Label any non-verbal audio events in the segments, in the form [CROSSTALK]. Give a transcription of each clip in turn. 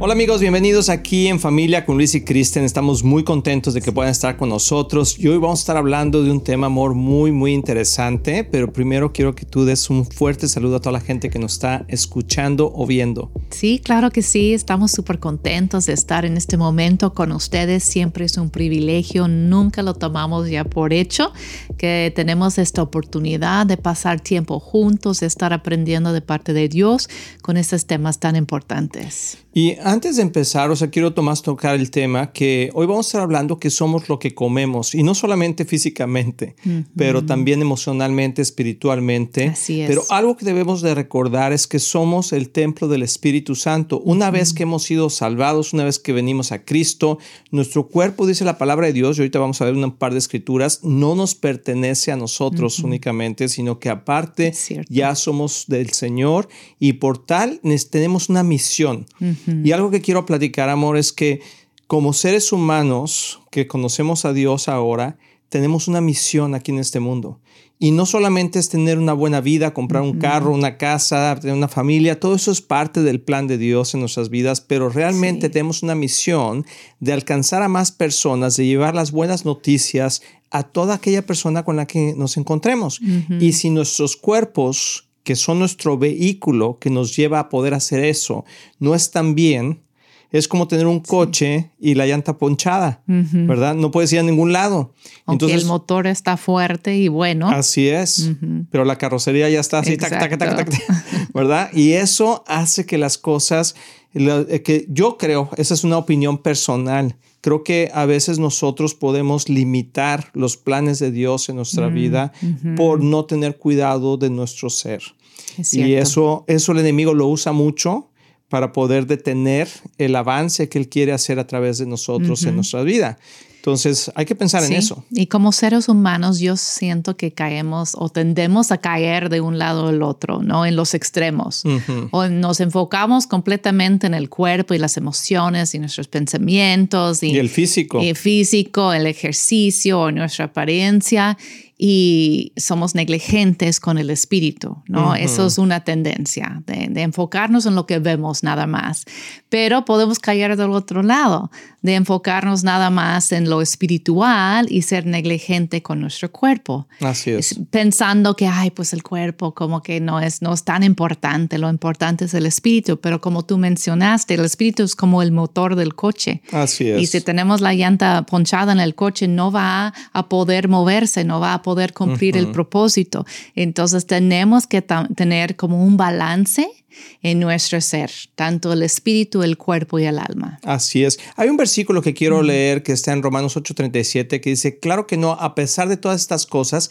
Hola amigos, bienvenidos aquí en Familia con Luis y Kristen. Estamos muy contentos de que puedan estar con nosotros y hoy vamos a estar hablando de un tema, amor, muy, muy interesante. Pero primero quiero que tú des un fuerte saludo a toda la gente que nos está escuchando o viendo. Sí, claro que sí. Estamos súper contentos de estar en este momento con ustedes. Siempre es un privilegio. Nunca lo tomamos ya por hecho que tenemos esta oportunidad de pasar tiempo juntos, de estar aprendiendo de parte de Dios con estos temas tan importantes. Y antes de empezar, o sea, quiero Tomás tocar el tema que hoy vamos a estar hablando que somos lo que comemos y no solamente físicamente, pero también emocionalmente, espiritualmente. Así es. Pero algo que debemos de recordar es que somos el templo del Espíritu Santo. Una vez que hemos sido salvados, una vez que venimos a Cristo, nuestro cuerpo, dice la palabra de Dios, y ahorita vamos a ver un par de escrituras, no nos pertenece a nosotros únicamente, sino que aparte ya somos del Señor y por tal tenemos una misión. Y algo que quiero platicar, amor, es que como seres humanos que conocemos a Dios ahora, tenemos una misión aquí en este mundo. Y no solamente es tener una buena vida, comprar un carro, una casa, tener una familia, todo eso es parte del plan de Dios en nuestras vidas, pero realmente tenemos una misión de alcanzar a más personas, de llevar las buenas noticias a toda aquella persona con la que nos encontremos. Y si nuestros cuerpos que son nuestro vehículo que nos lleva a poder hacer eso, no están bien, es como tener un coche y la llanta ponchada, ¿verdad? No puedes ir a ningún lado. Aunque Entonces, el motor está fuerte y bueno. Así es, pero la carrocería ya está así, tac, tac, tac, [LAUGHS] ¿verdad? Y eso hace que las cosas, eh, que yo creo, esa es una opinión personal, creo que a veces nosotros podemos limitar los planes de Dios en nuestra vida por no tener cuidado de nuestro ser. Y eso, eso el enemigo lo usa mucho para poder detener el avance que él quiere hacer a través de nosotros en nuestra vida. Entonces hay que pensar en eso. Y como seres humanos yo siento que caemos o tendemos a caer de un lado al otro, ¿no? En los extremos. O nos enfocamos completamente en el cuerpo y las emociones y nuestros pensamientos. Y, y el físico. Y el físico, el ejercicio o nuestra apariencia y somos negligentes con el espíritu, ¿no? Eso es una tendencia de, enfocarnos en lo que vemos nada más, pero podemos caer del otro lado, de enfocarnos nada más en lo espiritual y ser negligente con nuestro cuerpo. Así es. Pensando que, ay, pues el cuerpo como que no es, no es tan importante, lo importante es el espíritu, pero como tú mencionaste, el espíritu es como el motor del coche. Así es. Y si tenemos la llanta ponchada en el coche, no va a poder moverse, no va a poder cumplir el propósito. Entonces tenemos que tener como un balance en nuestro ser, tanto el espíritu, el cuerpo y el alma. Así es. Hay un versículo que quiero leer que está en Romanos 8:37 que dice, claro que no, a pesar de todas estas cosas,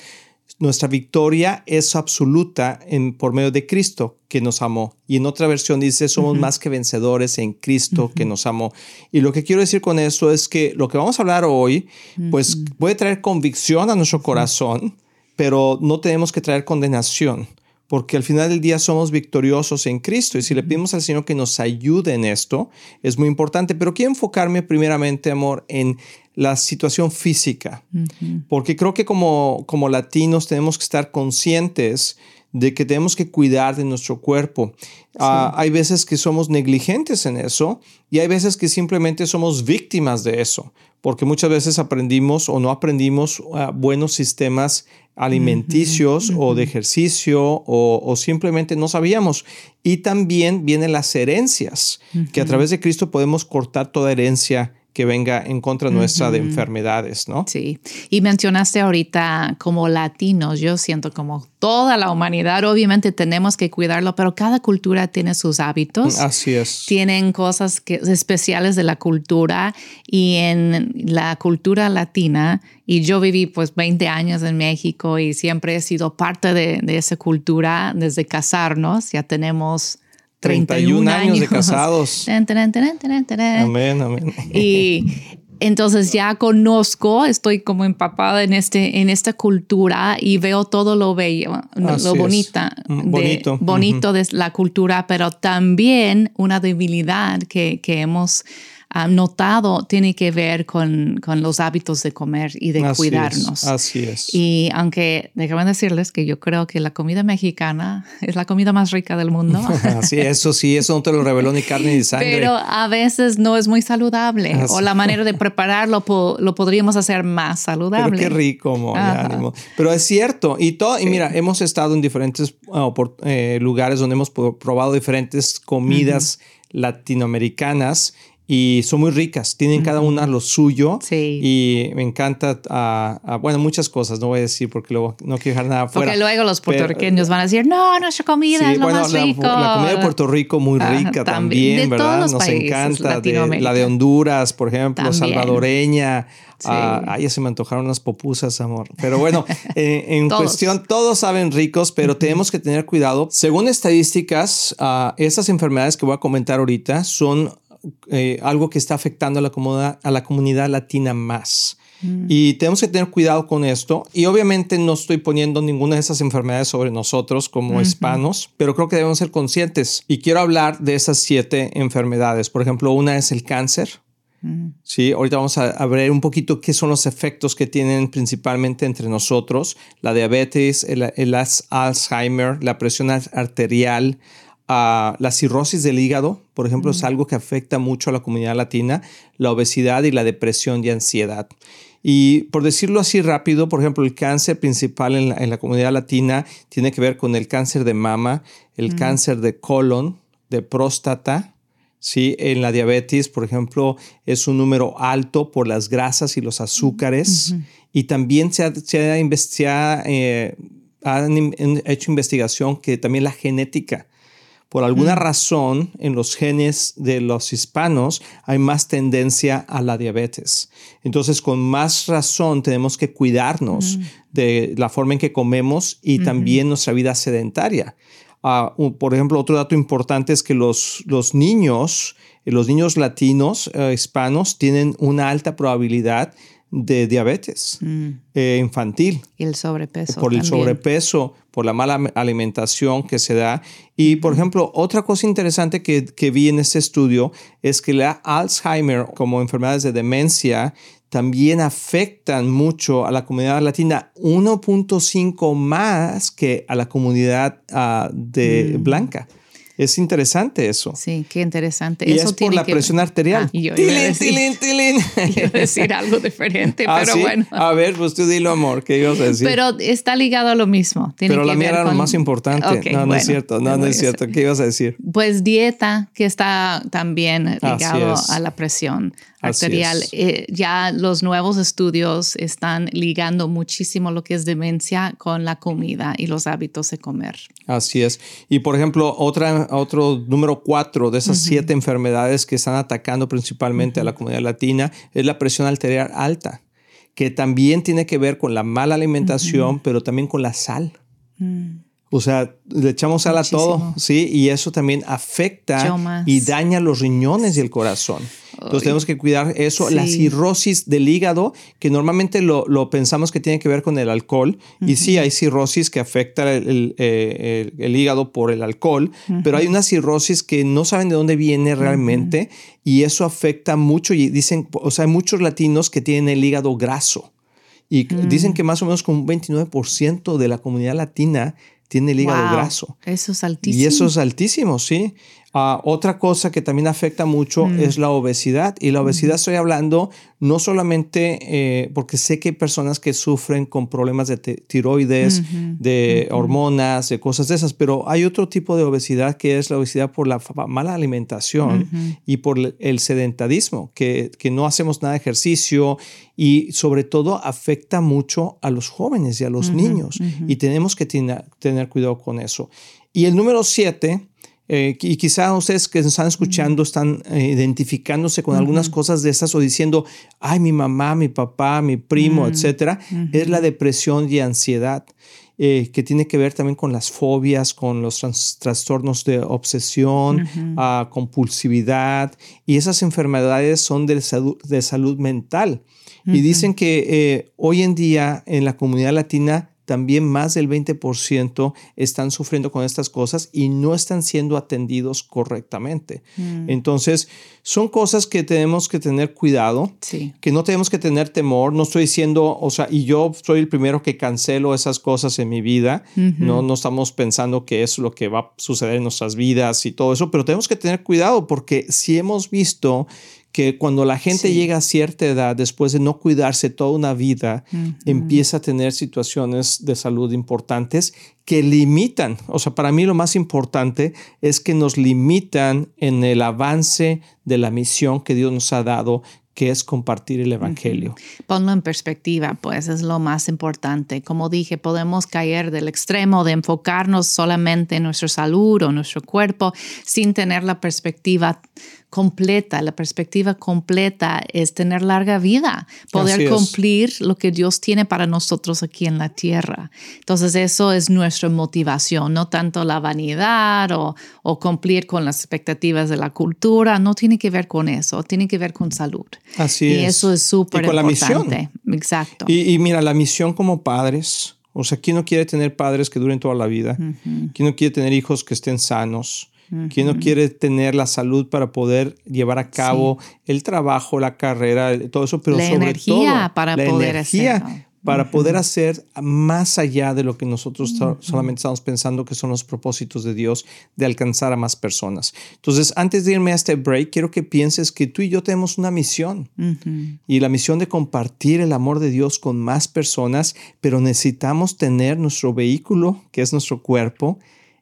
nuestra victoria es absoluta en, por medio de Cristo que nos amó. Y en otra versión dice, somos más que vencedores en Cristo que nos amó. Y lo que quiero decir con esto es que lo que vamos a hablar hoy, pues puede traer convicción a nuestro corazón, pero no tenemos que traer condenación porque al final del día somos victoriosos en Cristo y si le pedimos al Señor que nos ayude en esto, es muy importante. Pero quiero enfocarme primeramente, amor, en la situación física, porque creo que como, como latinos tenemos que estar conscientes de que tenemos que cuidar de nuestro cuerpo. Ah, hay veces que somos negligentes en eso y hay veces que simplemente somos víctimas de eso, porque muchas veces aprendimos o no aprendimos ah, buenos sistemas alimenticios o de ejercicio o, simplemente no sabíamos. Y también vienen las herencias, que a través de Cristo podemos cortar toda herencia que venga en contra nuestra de enfermedades, ¿no? Sí. Y mencionaste ahorita como latinos, yo siento como toda la humanidad, obviamente tenemos que cuidarlo, pero cada cultura tiene sus hábitos. Así es. Tienen cosas que, especiales de la cultura y en la cultura latina, y yo viví pues 20 años en México y siempre he sido parte de, de esa cultura desde casarnos, ya tenemos 31, años, de casados. [LAUGHS] amén, amén. Y Entonces ya conozco, estoy como empapada en, este, en esta cultura y veo todo lo bello, lo bonita, mm, bonito, bonito de la cultura, pero también una debilidad que, que hemos notado tiene que ver con, con, los hábitos de comer y de cuidarnos. así es. Y aunque déjame decirles que yo creo que la comida mexicana es la comida más rica del mundo. [LAUGHS] sí, eso sí, eso no te lo reveló ni carne ni sangre. Pero a veces no es muy saludable o la manera de [LAUGHS] prepararlo lo podríamos hacer más saludable. Pero qué rico, ánimo. Pero es cierto. Y, todo, y mira, hemos estado en diferentes uh, eh, lugares donde hemos probado diferentes comidas latinoamericanas y son muy ricas, tienen cada una lo suyo sí. y me encanta, uh, bueno, muchas cosas, no voy a decir porque luego no quiero dejar nada fuera. Porque luego los puertorriqueños van a decir, no, nuestra comida es lo más rico. La, comida de Puerto Rico muy rica también, ¿verdad? Nos encanta, la de Honduras, por ejemplo, salvadoreña. Sí. Ah, ya se me antojaron unas popusas, amor. Pero bueno, eh, [LAUGHS] en cuestión, todos saben ricos, pero tenemos que tener cuidado. Según estadísticas, uh, esas enfermedades que voy a comentar ahorita son eh, algo que está afectando a la, comunidad, a la comunidad latina más. Mm. Y tenemos que tener cuidado con esto. Y obviamente no estoy poniendo ninguna de esas enfermedades sobre nosotros como hispanos, pero creo que debemos ser conscientes. Y quiero hablar de esas siete enfermedades. Por ejemplo, una es el cáncer. Mm. Sí, ahorita vamos a, ver un poquito qué son los efectos que tienen principalmente entre nosotros, la diabetes, el, el Alzheimer, la presión arterial, la cirrosis del hígado, por ejemplo, es algo que afecta mucho a la comunidad latina, la obesidad y la depresión y ansiedad. Y por decirlo así rápido, por ejemplo, el cáncer principal en la, comunidad latina tiene que ver con el cáncer de mama, el cáncer de colon, de próstata, ¿sí? En la diabetes, por ejemplo, es un número alto por las grasas y los azúcares. Y también se ha, eh, han hecho investigación que también la genética por alguna mm. razón en los genes de los hispanos hay más tendencia a la diabetes. Entonces, con más razón tenemos que cuidarnos mm. de la forma en que comemos y también nuestra vida sedentaria. Ah, por ejemplo, otro dato importante es que los, los niños, los niños latinos, eh, hispanos, tienen una alta probabilidad de diabetes mm. eh, infantil. Y el sobrepeso. Por el sobrepeso, por la mala alimentación que se da. Y, por ejemplo, otra cosa interesante que, que vi en este estudio es que la Alzheimer, como enfermedades de demencia, también afectan mucho a la comunidad latina 1.5 más que a la comunidad uh, de mm. blanca. Es interesante eso. Sí, qué interesante. Y eso es por la presión arterial. Ah, yo tilín, tilín, tilín. [LAUGHS] Iba a decir algo diferente, ah, pero bueno. A ver, pues tú dilo, amor, ¿qué ibas a decir? Pero está ligado a lo mismo. pero la mía era lo más importante. no, no es cierto, no, no es cierto. ¿Qué ibas a decir? Pues dieta, que está también ligado a la presión arterial. Eh, ya los nuevos estudios están ligando muchísimo lo que es demencia con la comida y los hábitos de comer. Así es. Y por ejemplo, otra, otro número cuatro de esas siete enfermedades que están atacando principalmente a la comunidad latina es la presión arterial alta, que también tiene que ver con la mala alimentación, pero también con la sal. O sea, le echamos sal a todo, ¿sí? Y eso también afecta y daña los riñones y el corazón. Entonces tenemos que cuidar eso. La cirrosis del hígado, que normalmente lo, pensamos que tiene que ver con el alcohol. Y sí, hay cirrosis que afecta el, eh, hígado por el alcohol, pero hay una cirrosis que no saben de dónde viene realmente y eso afecta mucho. Y dicen, o sea, hay muchos latinos que tienen el hígado graso. Y dicen mm. que más o menos como un 29% de la comunidad latina tiene el hígado graso. Eso es altísimo. Y eso es altísimo, sí. Ah, otra cosa que también afecta mucho mm. es la obesidad. Y la obesidad estoy hablando no solamente eh, porque sé que hay personas que sufren con problemas de tiroides, de hormonas, de cosas de esas, pero hay otro tipo de obesidad que es la obesidad por la mala alimentación y por el sedentarismo, que, que no hacemos nada de ejercicio y sobre todo afecta mucho a los jóvenes y a los niños. Y tenemos que tener cuidado con eso. Y el número siete eh, y quizá ustedes que nos están escuchando están eh, identificándose con algunas cosas de estas o diciendo, ay, mi mamá, mi papá, mi primo, etcétera, es la depresión y ansiedad. eh, que tiene que ver también con las fobias, con los trastornos de obsesión, ah, compulsividad, y esas enfermedades son de salud, de salud mental. Y dicen que eh, hoy en día en la comunidad latina también más del 20% están sufriendo con estas cosas y no están siendo atendidos correctamente. Mm. Entonces, son cosas que tenemos que tener cuidado, que no tenemos que tener temor. No estoy diciendo, o sea, y yo soy el primero que cancelo esas cosas en mi vida. no, no estamos pensando que es lo que va a suceder en nuestras vidas y todo eso, pero tenemos que tener cuidado porque si hemos visto que cuando la gente llega a cierta edad, después de no cuidarse toda una vida, empieza a tener situaciones de salud importantes que limitan, o sea, para mí lo más importante es que nos limitan en el avance de la misión que Dios nos ha dado que es compartir el Evangelio. Ponlo en perspectiva, pues es lo más importante. Como dije, podemos caer del extremo de enfocarnos solamente en nuestra salud o nuestro cuerpo sin tener la perspectiva completa, la perspectiva completa es tener larga vida, poder cumplir lo que Dios tiene para nosotros aquí en la tierra. Entonces eso es nuestra motivación, no tanto la vanidad o, cumplir con las expectativas de la cultura, no tiene que ver con eso, tiene que ver con salud. Así y eso es súper importante. La. Exacto. Y, mira, la misión como padres, o sea, ¿quién no quiere tener padres que duren toda la vida? ¿Quién no quiere tener hijos que estén sanos? ¿Quién no quiere tener la salud para poder llevar a cabo el trabajo, la carrera, todo eso? Pero la sobre energía para poder energía para poder hacer más allá de lo que nosotros solamente estamos pensando que son los propósitos de Dios de alcanzar a más personas. Entonces, antes de irme a este break, quiero que pienses que tú y yo tenemos una misión. Y la misión de compartir el amor de Dios con más personas, pero necesitamos tener nuestro vehículo, que es nuestro cuerpo,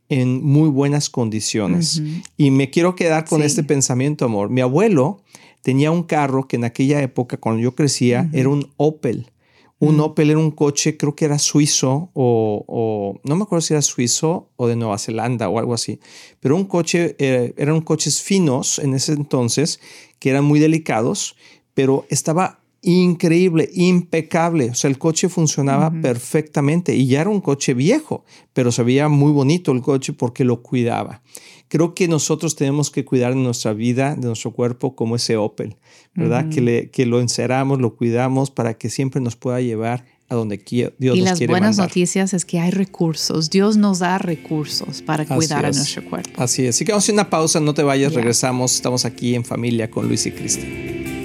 en muy buenas condiciones. Y me quiero quedar con este pensamiento, amor. Mi abuelo tenía un carro que en aquella época, cuando yo crecía, era un Opel. Un Opel era un coche, creo que era suizo o, no me acuerdo si era suizo o de Nueva Zelanda o algo así, pero un coche, eh, eran coches finos en ese entonces que eran muy delicados, pero estaba increíble, impecable. O sea, el coche funcionaba perfectamente y ya era un coche viejo, pero se veía muy bonito el coche porque lo cuidaba. Creo que nosotros tenemos que cuidar de nuestra vida, de nuestro cuerpo, como ese Opel, ¿verdad? que, le, que lo enceramos, lo cuidamos para que siempre nos pueda llevar a donde Dios nos quiere Y las buenas noticias es que hay recursos. Dios nos da recursos para cuidar a nuestro cuerpo. Así es. Así que vamos a hacer una pausa, no te vayas, regresamos. Estamos aquí en familia con Luis y Cristian.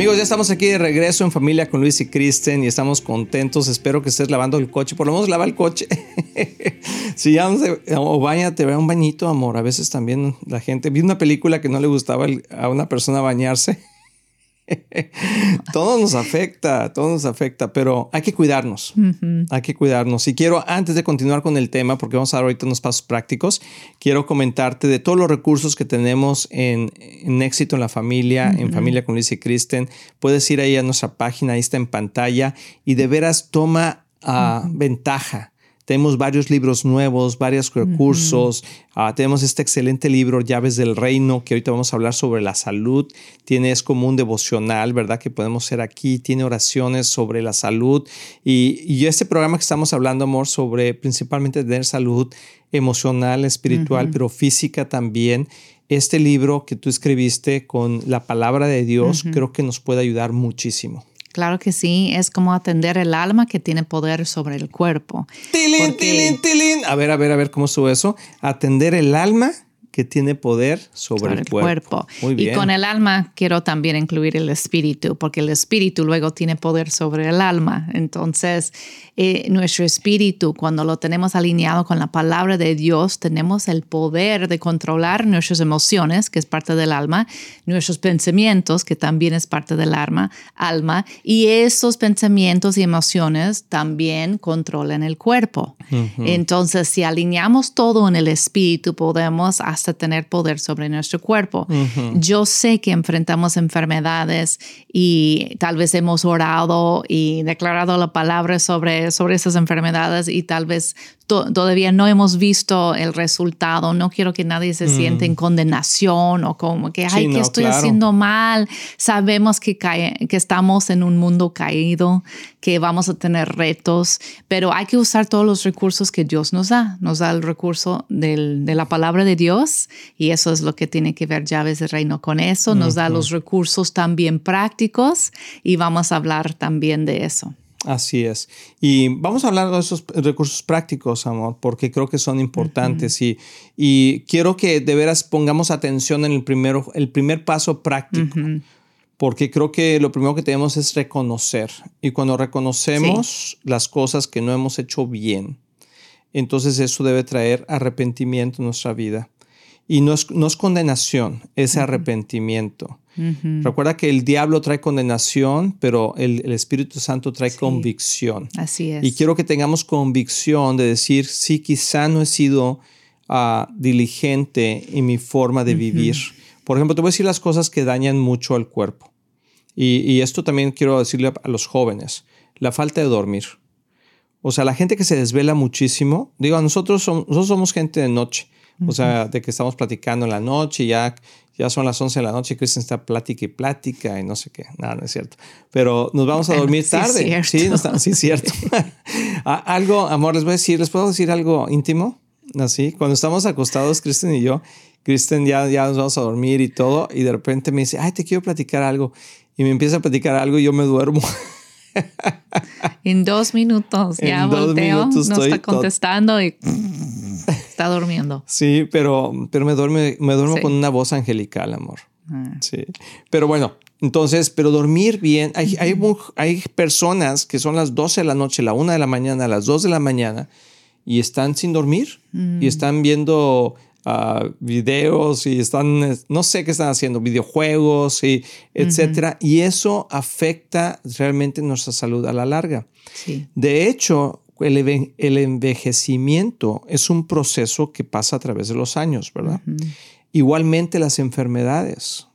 Amigos, ya estamos aquí de regreso en familia con Luis y Kristen y estamos contentos. Espero que estés lavando el coche. Por lo menos lava el coche. [LAUGHS] si ya o bañate, ve un bañito, amor. A veces también la gente. Vi una película que no le gustaba a una persona bañarse [LAUGHS] todo nos afecta, todo nos afecta, pero hay que cuidarnos, hay que cuidarnos. Y quiero, antes de continuar con el tema, porque vamos a dar ahorita unos pasos prácticos, quiero comentarte de todos los recursos que tenemos en, éxito en la familia, en familia con Luis y Kristen. Puedes ir ahí a nuestra página, ahí está en pantalla, y de veras toma uh, ventaja tenemos varios libros nuevos, varios recursos. Ah, tenemos este excelente libro, Llaves del Reino, que ahorita vamos a hablar sobre la salud. Tiene, es como un devocional, ¿verdad? Que podemos hacer aquí. Tiene oraciones sobre la salud. Y, y este programa que estamos hablando, amor, sobre principalmente tener salud emocional, espiritual, pero física también. Este libro que tú escribiste con la palabra de Dios, creo que nos puede ayudar muchísimo. Claro que sí, es como atender el alma que tiene poder sobre el cuerpo. Tilín, tilín, tilín. A ver, a ver, a ver cómo sube eso. Atender el alma que tiene poder sobre, el, cuerpo. Y con el alma quiero también incluir el espíritu, porque el espíritu luego tiene poder sobre el alma. Entonces, eh, nuestro espíritu, cuando lo tenemos alineado con la palabra de Dios, tenemos el poder de controlar nuestras emociones, que es parte del alma, nuestros pensamientos, que también es parte del alma, alma y esos pensamientos y emociones también controlan el cuerpo. Entonces, si alineamos todo en el espíritu, podemos hasta tener poder sobre nuestro cuerpo. Yo sé que enfrentamos enfermedades y tal vez hemos orado y declarado la palabra sobre, sobre esas enfermedades y tal vez todavía no hemos visto el resultado. No quiero que nadie se siente en mm. condenación o como que, ay, que estoy haciendo mal. Sabemos que, que estamos en un mundo caído, que vamos a tener retos, pero hay que usar todos los recursos que Dios nos da. Nos da el recurso del, de la palabra de Dios y eso es lo que tiene que ver llaves de reino con eso. Nos da los recursos también prácticos y vamos a hablar también de eso. Así es. Y vamos a hablar de esos recursos prácticos, amor, porque creo que son importantes y, y, quiero que de veras pongamos atención en el, primero, el primer paso práctico, porque creo que lo primero que tenemos es reconocer. Y cuando reconocemos las cosas que no hemos hecho bien, entonces eso debe traer arrepentimiento en nuestra vida. Y no es, no es condenación, es arrepentimiento. Recuerda que el diablo trae condenación, pero el, Espíritu Santo trae convicción. Así es. Y quiero que tengamos convicción de decir, sí, quizá no he sido ah, diligente en mi forma de vivir. Por ejemplo, te voy a decir las cosas que dañan mucho al cuerpo. Y, y esto también quiero decirle a los jóvenes. La falta de dormir. O sea, la gente que se desvela muchísimo, digo, nosotros somos, nosotros somos gente de noche. O sea, de que estamos platicando en la noche, ya ya son las 11 de la noche y Kristen está plática y plática y no sé qué. Nada, no es cierto. Pero nos vamos a dormir tarde. Sí, no está, sí, cierto. [LAUGHS] [LAUGHS] algo, amor, les voy a decir, ¿les puedo decir algo íntimo? Así, cuando estamos acostados, Kristen y yo, Kristen ya, ya nos vamos a dormir y todo, y de repente me dice, ay, te quiero platicar algo. Y me empieza a platicar algo y yo me duermo. En dos minutos [LAUGHS] ya volteo, no está contestando y está durmiendo. Sí, pero, pero me, duerme, me duermo con una voz angelical, amor. Ah. Sí. Pero bueno, entonces, pero dormir bien, hay, hay, hay, personas que son las 12 de la noche, la 1 de la mañana, las 2 de la mañana y están sin dormir y mm. están viendo videos y están, no sé qué están haciendo, videojuegos y etcétera. Y eso afecta realmente nuestra salud a la larga. De hecho, el, el, envejecimiento es un proceso que pasa a través de los años, ¿verdad? Igualmente las enfermedades.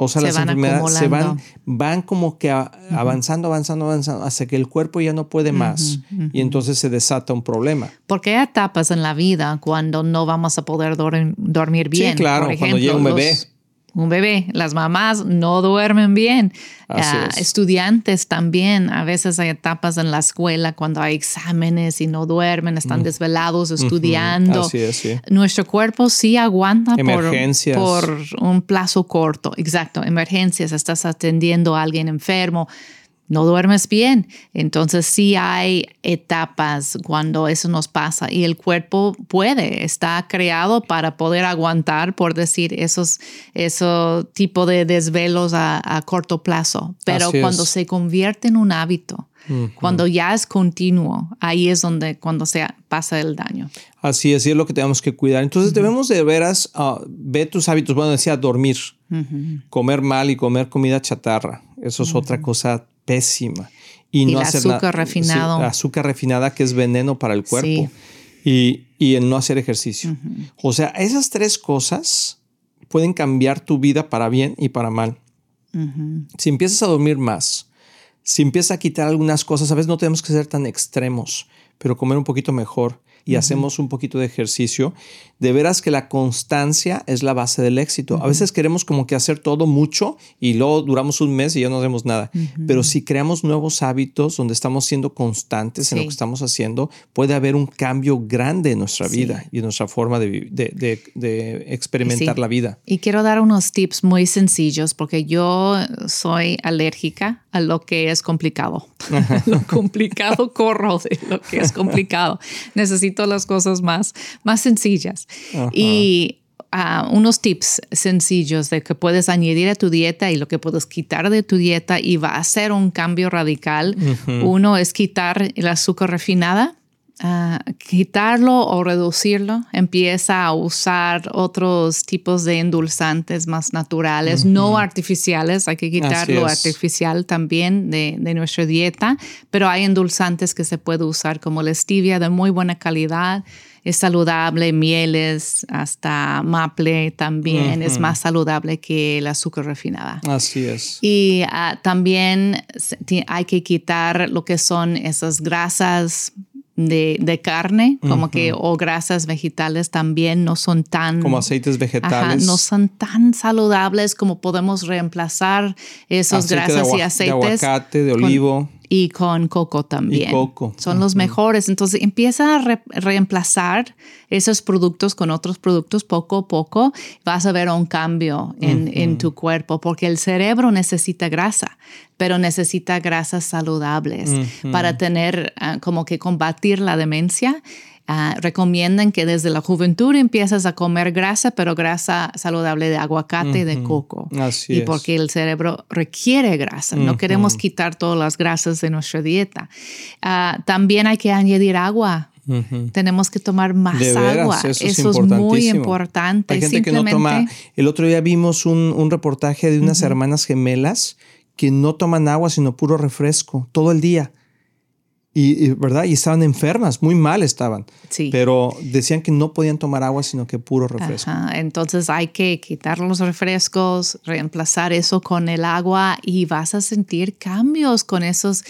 O sea, las enfermedades se van, van como que avanzando, avanzando, avanzando, hasta que el cuerpo ya no puede más y entonces se desata un problema. Porque hay etapas en la vida cuando no vamos a poder dormir bien. Sí, claro, cuando llega un bebé un bebé. Las mamás no duermen bien. Ah, estudiantes también. A veces hay etapas en la escuela cuando hay exámenes y no duermen, están desvelados estudiando. Así es, sí. Nuestro cuerpo sí aguanta por, por un plazo corto. Exacto, emergencias. Estás atendiendo a alguien enfermo no duermes bien. Entonces sí hay etapas cuando eso nos pasa y el cuerpo puede, está creado para poder aguantar, por decir, esos, esos tipo de desvelos a, corto plazo. Pero cuando se convierte en un hábito, cuando ya es continuo, ahí es donde cuando se pasa el daño. Así es, y es lo que tenemos que cuidar. Entonces debemos de veras uh, ver tus hábitos. Bueno, decía dormir, comer mal y comer comida chatarra. Eso es otra cosa pésima. Y, no el azúcar refinado. azúcar refinada que es veneno para el cuerpo. Y, y el no hacer ejercicio. O sea, esas tres cosas pueden cambiar tu vida para bien y para mal. Si empiezas a dormir más, si empiezas a quitar algunas cosas, a veces no tenemos que ser tan extremos, pero comer un poquito mejor y hacemos un poquito de ejercicio, de veras que la constancia es la base del éxito. A veces queremos como que hacer todo mucho y luego duramos un mes y ya no hacemos nada. Pero si creamos nuevos hábitos donde estamos siendo constantes en lo que estamos haciendo, puede haber un cambio grande en nuestra vida y en nuestra forma de, de, experimentar la vida. Y quiero dar unos tips muy sencillos porque yo soy alérgica a lo que es complicado. [LAUGHS] lo complicado corro de lo que es complicado. Necesito las cosas más, más sencillas. Y ah, unos tips sencillos de que puedes añadir a tu dieta y lo que puedes quitar de tu dieta y va a ser un cambio radical. Uno es quitar el azúcar refinada. Ah, quitarlo o reducirlo, empieza a usar otros tipos de endulzantes más naturales, no artificiales. Hay que quitar lo artificial también de, de, nuestra dieta, pero hay endulzantes que se puede usar como la stevia de muy buena calidad. Es saludable, mieles, hasta maple también es más saludable que el azúcar refinada. Así es. Y ah, también hay que quitar lo que son esas grasas de, carne, como que, o grasas vegetales también no son tan... Como aceites vegetales. no son tan saludables como podemos reemplazar esos grasas y aceites. De aguacate, de olivo y con coco también. coco. Son los mejores. Entonces empieza a reemplazar esos productos con otros productos poco a poco. Vas a ver un cambio en, tu cuerpo porque el cerebro necesita grasa, pero necesita grasas saludables para tener ah, como que combatir la demencia Ah, recomiendan que desde la juventud empiezas a comer grasa, pero grasa saludable de aguacate y de coco. Así y porque el cerebro requiere grasa. No queremos quitar todas las grasas de nuestra dieta. Ah, también hay que añadir agua Tenemos que tomar más agua. Eso, es, muy importante. Hay gente que no toma. El otro día vimos un, un reportaje de unas hermanas gemelas que no toman agua, sino puro refresco todo el día. Y, ¿verdad? Y estaban enfermas, muy mal estaban. Sí. Pero decían que no podían tomar agua, sino que puro refresco. Entonces hay que quitar los refrescos, reemplazar eso con el agua y vas a sentir cambios con esos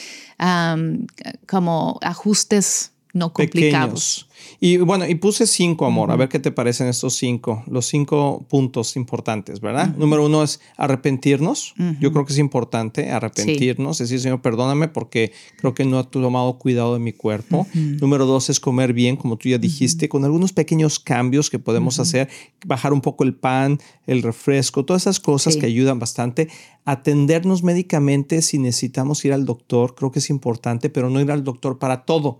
como ajustes no complicados. Y bueno, y puse cinco, amor. A ver qué te parecen estos cinco. Los cinco puntos importantes, ¿verdad? Número uno es arrepentirnos. Yo creo que es importante arrepentirnos. Decir, Señor, perdóname porque creo que no he tomado cuidado de mi cuerpo. Número dos es comer bien, como tú ya dijiste, con algunos pequeños cambios que podemos hacer. Bajar un poco el pan, el refresco, todas esas cosas que ayudan bastante. Atendernos médicamente si necesitamos ir al doctor. Creo que es importante, pero no ir al doctor para todo.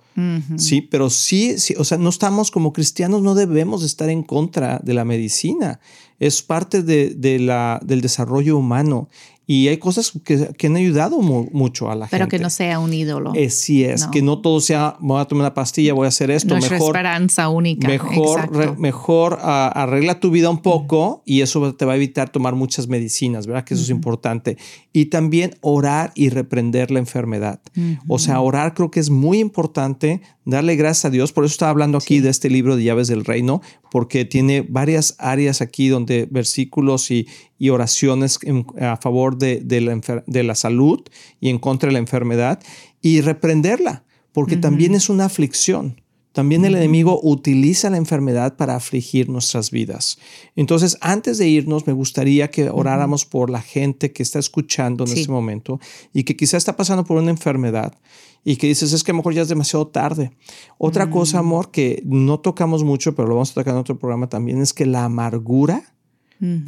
Sí, pero sí, sí, o sea, no estamos como cristianos, no debemos estar en contra de la medicina. Es parte de, la, del desarrollo humano. Y hay cosas que, han ayudado mucho a la gente. Pero que no sea un ídolo. Eh, sí es, que no todo sea, voy a tomar una pastilla, voy a hacer esto. Nuestra mejor, esperanza única. Mejor, mejor ah, arregla tu vida un poco y eso te va a evitar tomar muchas medicinas, ¿verdad? Que eso es importante. Y también orar y reprender la enfermedad. O sea, orar creo que es muy importante, darle gracias a Dios. Por eso estaba hablando aquí de este libro de llaves del reino, porque tiene varias áreas aquí donde versículos y, y oraciones a favor de, de, la de, la salud y en contra de la enfermedad y reprenderla, porque también es una aflicción. También el enemigo utiliza la enfermedad para afligir nuestras vidas. Entonces, antes de irnos, me gustaría que oráramos por la gente que está escuchando en este momento y que quizá está pasando por una enfermedad y que dices, es que a lo mejor ya es demasiado tarde. Otra cosa, amor, que no tocamos mucho, pero lo vamos a tocar en otro programa también, es que la amargura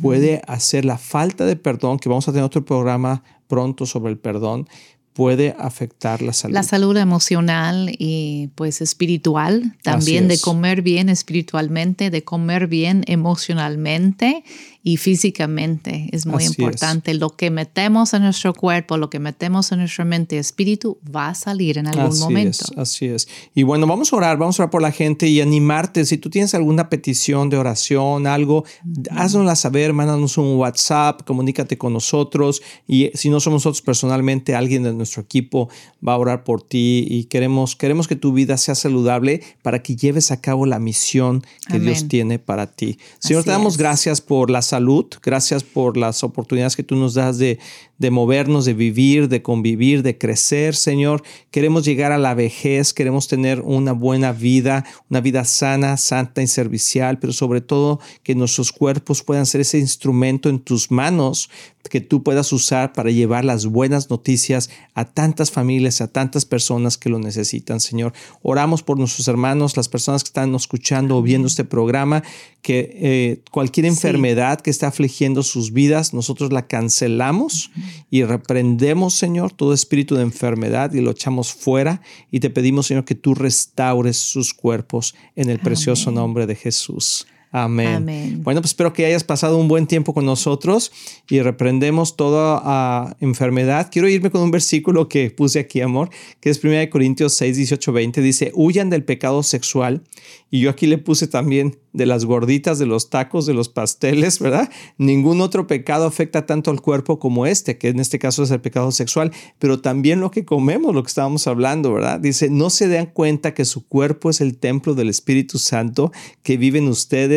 puede hacer la falta de perdón, que vamos a tener otro programa pronto sobre el perdón, puede afectar la salud. La salud emocional y pues espiritual, también de comer bien espiritualmente, de comer bien emocionalmente y físicamente. Es muy importante. Lo que metemos en nuestro cuerpo, lo que metemos en nuestra mente y espíritu va a salir en algún así momento. Es, así es. Y bueno, vamos a orar, vamos a orar por la gente y animarte. Si tú tienes alguna petición de oración, algo, haznosla saber, mándanos un WhatsApp, comunícate con nosotros. Y si no somos nosotros personalmente, alguien de nuestro equipo va a orar por ti y queremos, queremos que tu vida sea saludable para que lleves a cabo la misión que Dios tiene para ti. Señor, te damos gracias por las salud. Gracias por las oportunidades que tú nos das de, de movernos, de vivir, de convivir, de crecer, Señor. Queremos llegar a la vejez, queremos tener una buena vida, una vida sana, santa y servicial, pero sobre todo que nuestros cuerpos puedan ser ese instrumento en tus manos que tú puedas usar para llevar las buenas noticias a tantas familias, a tantas personas que lo necesitan, Señor. Oramos por nuestros hermanos, las personas que están escuchando o viendo este programa, que eh, cualquier enfermedad que está afligiendo sus vidas, nosotros la cancelamos y reprendemos, Señor, todo espíritu de enfermedad y lo echamos fuera y te pedimos, Señor, que tú restaures sus cuerpos en el precioso nombre de Jesús. Amén. Bueno, pues espero que hayas pasado un buen tiempo con nosotros y reprendemos toda ah, enfermedad. Quiero irme con un versículo que puse aquí, amor, que es 1 Corintios 6, 18, 20. Dice, huyan del pecado sexual. Y yo aquí le puse también de las gorditas, de los tacos, de los pasteles, ¿verdad? Ningún otro pecado afecta tanto al cuerpo como este, que en este caso es el pecado sexual, pero también lo que comemos, lo que estábamos hablando, ¿verdad? Dice, no se dan cuenta que su cuerpo es el templo del Espíritu Santo que vive en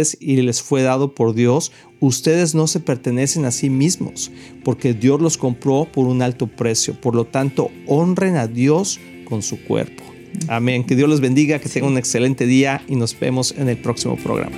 ustedes y les fue dado por Dios, ustedes no se pertenecen a sí mismos, porque Dios los compró por un alto precio. Por lo tanto, honren a Dios con su cuerpo. Amén. Que Dios los bendiga, que tengan un excelente día y nos vemos en el próximo programa.